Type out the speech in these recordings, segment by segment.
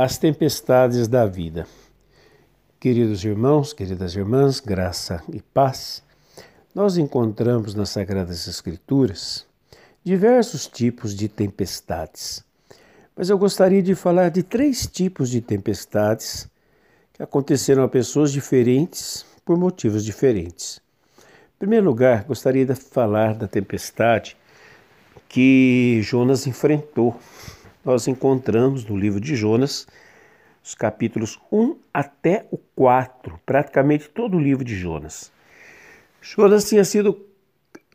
As tempestades da vida. Queridos irmãos, queridas irmãs, graça e paz, nós encontramos nas Sagradas Escrituras diversos tipos de tempestades. Mas eu gostaria de falar de três tipos de tempestades que aconteceram a pessoas diferentes por motivos diferentes. Em primeiro lugar, gostaria de falar da tempestade que Jonas enfrentou nós encontramos no livro de Jonas os capítulos 1 até o 4, praticamente todo o livro de Jonas. Jonas tinha sido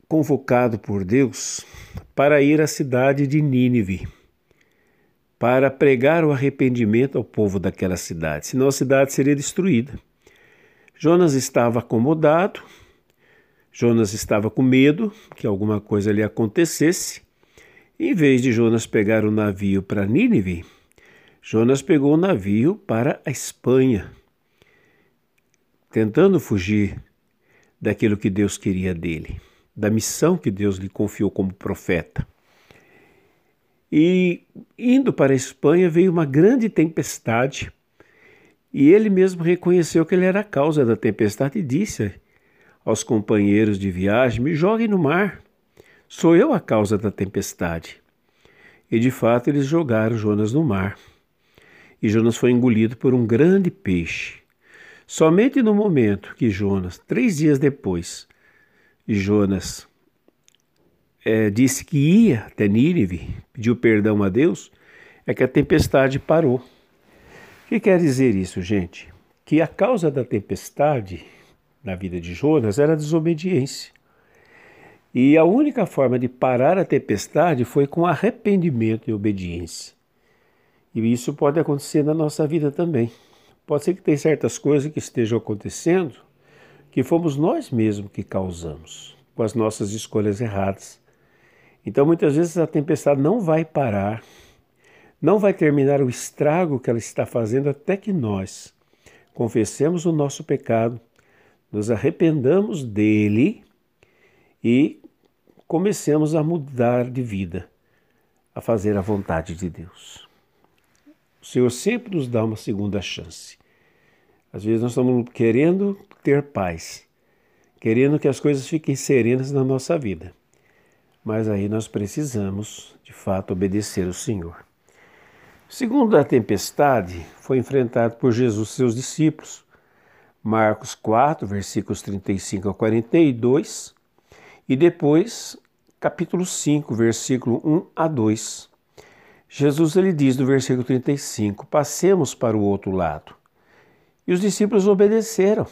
convocado por Deus para ir à cidade de Nínive, para pregar o arrependimento ao povo daquela cidade, senão a cidade seria destruída. Jonas estava acomodado, Jonas estava com medo que alguma coisa lhe acontecesse em vez de Jonas pegar o navio para Nínive, Jonas pegou o navio para a Espanha, tentando fugir daquilo que Deus queria dele, da missão que Deus lhe confiou como profeta. E indo para a Espanha veio uma grande tempestade, e ele mesmo reconheceu que ele era a causa da tempestade e disse aos companheiros de viagem: Me joguem no mar. Sou eu a causa da tempestade. E de fato eles jogaram Jonas no mar. E Jonas foi engolido por um grande peixe. Somente no momento que Jonas, três dias depois, Jonas é, disse que ia até Nínive, pediu perdão a Deus, é que a tempestade parou. O que quer dizer isso, gente? Que a causa da tempestade na vida de Jonas era a desobediência. E a única forma de parar a tempestade foi com arrependimento e obediência. E isso pode acontecer na nossa vida também. Pode ser que tem certas coisas que estejam acontecendo que fomos nós mesmos que causamos com as nossas escolhas erradas. Então muitas vezes a tempestade não vai parar, não vai terminar o estrago que ela está fazendo até que nós confessemos o nosso pecado, nos arrependamos dele e comecemos a mudar de vida, a fazer a vontade de Deus. O Senhor sempre nos dá uma segunda chance. Às vezes nós estamos querendo ter paz, querendo que as coisas fiquem serenas na nossa vida. Mas aí nós precisamos, de fato, obedecer ao Senhor. Segundo a tempestade, foi enfrentado por Jesus e seus discípulos. Marcos 4, versículos 35 a 42. E depois capítulo 5, versículo 1 a 2. Jesus ele diz no versículo 35: Passemos para o outro lado. E os discípulos obedeceram.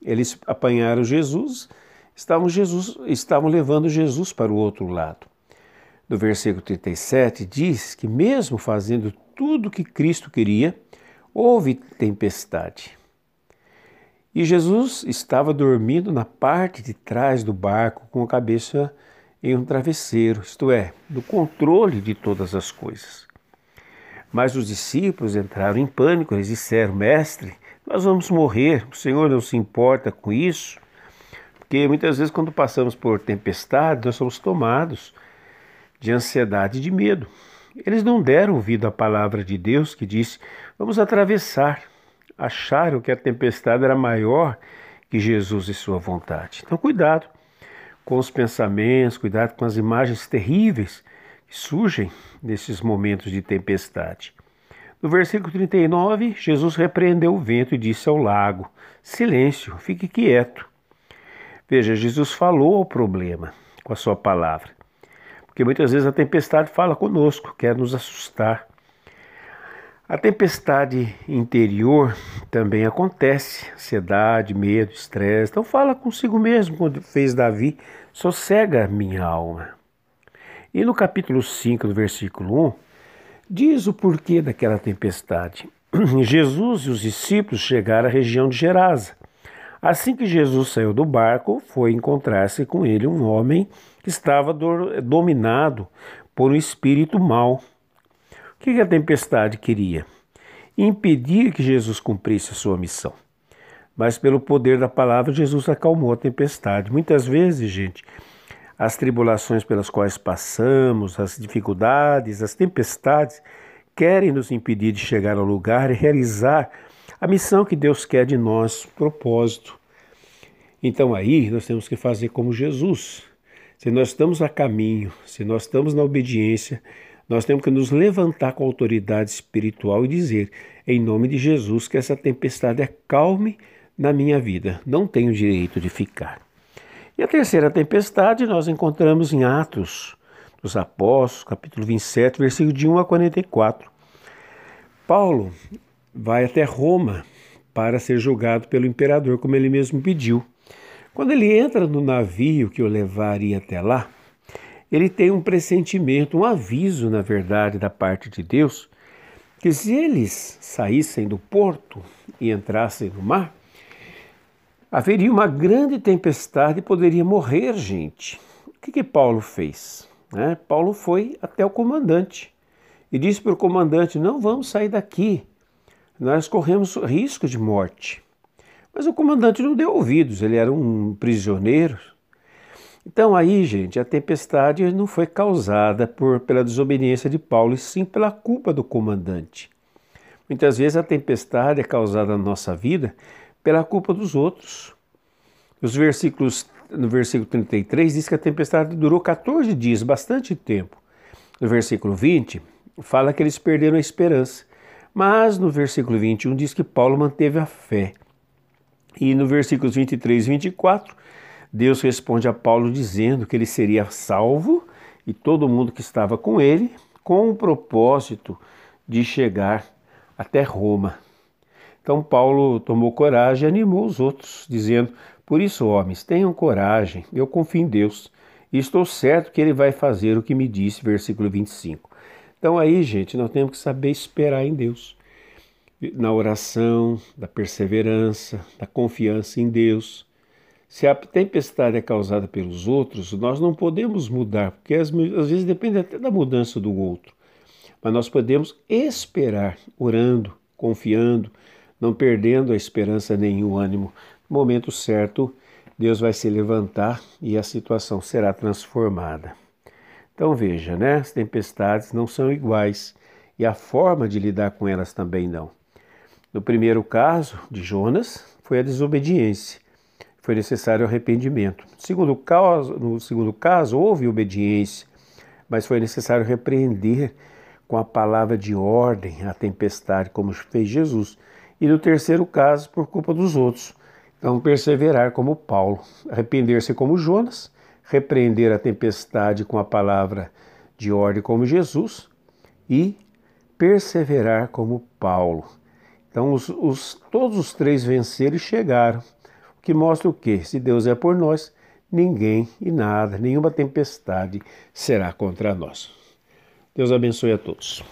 Eles apanharam Jesus, estavam, Jesus, estavam levando Jesus para o outro lado. No versículo 37 diz que, mesmo fazendo tudo o que Cristo queria, houve tempestade. E Jesus estava dormindo na parte de trás do barco com a cabeça em um travesseiro, isto é, no controle de todas as coisas. Mas os discípulos entraram em pânico, eles disseram: Mestre, nós vamos morrer, o Senhor não se importa com isso. Porque muitas vezes, quando passamos por tempestade, nós somos tomados de ansiedade e de medo. Eles não deram ouvido à palavra de Deus que disse: Vamos atravessar. Acharam que a tempestade era maior que Jesus e sua vontade. Então, cuidado com os pensamentos, cuidado com as imagens terríveis que surgem nesses momentos de tempestade. No versículo 39, Jesus repreendeu o vento e disse ao lago: Silêncio, fique quieto. Veja, Jesus falou ao problema com a sua palavra. Porque muitas vezes a tempestade fala conosco, quer nos assustar. A tempestade interior também acontece, ansiedade, medo, estresse. Então fala consigo mesmo, quando fez Davi, sossega minha alma. E no capítulo 5, do versículo 1, diz o porquê daquela tempestade. Jesus e os discípulos chegaram à região de Gerasa. Assim que Jesus saiu do barco, foi encontrar-se com ele um homem que estava dominado por um espírito mau o que a tempestade queria? Impedir que Jesus cumprisse a sua missão. Mas pelo poder da palavra, Jesus acalmou a tempestade. Muitas vezes, gente, as tribulações pelas quais passamos, as dificuldades, as tempestades, querem nos impedir de chegar ao lugar e realizar a missão que Deus quer de nós, propósito. Então aí nós temos que fazer como Jesus. Se nós estamos a caminho, se nós estamos na obediência, nós temos que nos levantar com autoridade espiritual e dizer, em nome de Jesus, que essa tempestade acalme na minha vida. Não tenho direito de ficar. E a terceira tempestade nós encontramos em Atos dos Apóstolos, capítulo 27, versículo de 1 a 44. Paulo vai até Roma para ser julgado pelo imperador, como ele mesmo pediu. Quando ele entra no navio que o levaria até lá, ele tem um pressentimento, um aviso, na verdade, da parte de Deus, que se eles saíssem do porto e entrassem no mar, haveria uma grande tempestade e poderia morrer gente. O que, que Paulo fez? Né? Paulo foi até o comandante e disse para o comandante: Não vamos sair daqui, nós corremos risco de morte. Mas o comandante não deu ouvidos, ele era um prisioneiro, então aí, gente, a tempestade não foi causada por, pela desobediência de Paulo, e sim pela culpa do comandante. Muitas vezes a tempestade é causada na nossa vida pela culpa dos outros. Os versículos, no versículo 33 diz que a tempestade durou 14 dias, bastante tempo. No versículo 20 fala que eles perderam a esperança. Mas no versículo 21 diz que Paulo manteve a fé. E no versículos 23 e 24 Deus responde a Paulo dizendo que ele seria salvo e todo mundo que estava com ele, com o propósito de chegar até Roma. Então Paulo tomou coragem e animou os outros, dizendo: Por isso, homens, tenham coragem, eu confio em Deus e estou certo que ele vai fazer o que me disse, versículo 25. Então aí, gente, nós temos que saber esperar em Deus. Na oração, da perseverança, da confiança em Deus, se a tempestade é causada pelos outros, nós não podemos mudar, porque às, às vezes depende até da mudança do outro. Mas nós podemos esperar, orando, confiando, não perdendo a esperança nem o ânimo. No momento certo, Deus vai se levantar e a situação será transformada. Então veja, né? As tempestades não são iguais e a forma de lidar com elas também não. No primeiro caso de Jonas, foi a desobediência foi necessário arrependimento. Segundo caso, no segundo caso, houve obediência, mas foi necessário repreender com a palavra de ordem a tempestade, como fez Jesus. E no terceiro caso, por culpa dos outros. Então, perseverar como Paulo, arrepender-se como Jonas, repreender a tempestade com a palavra de ordem como Jesus e perseverar como Paulo. Então, os, os, todos os três venceram e chegaram que mostra o que? Se Deus é por nós, ninguém e nada, nenhuma tempestade será contra nós. Deus abençoe a todos.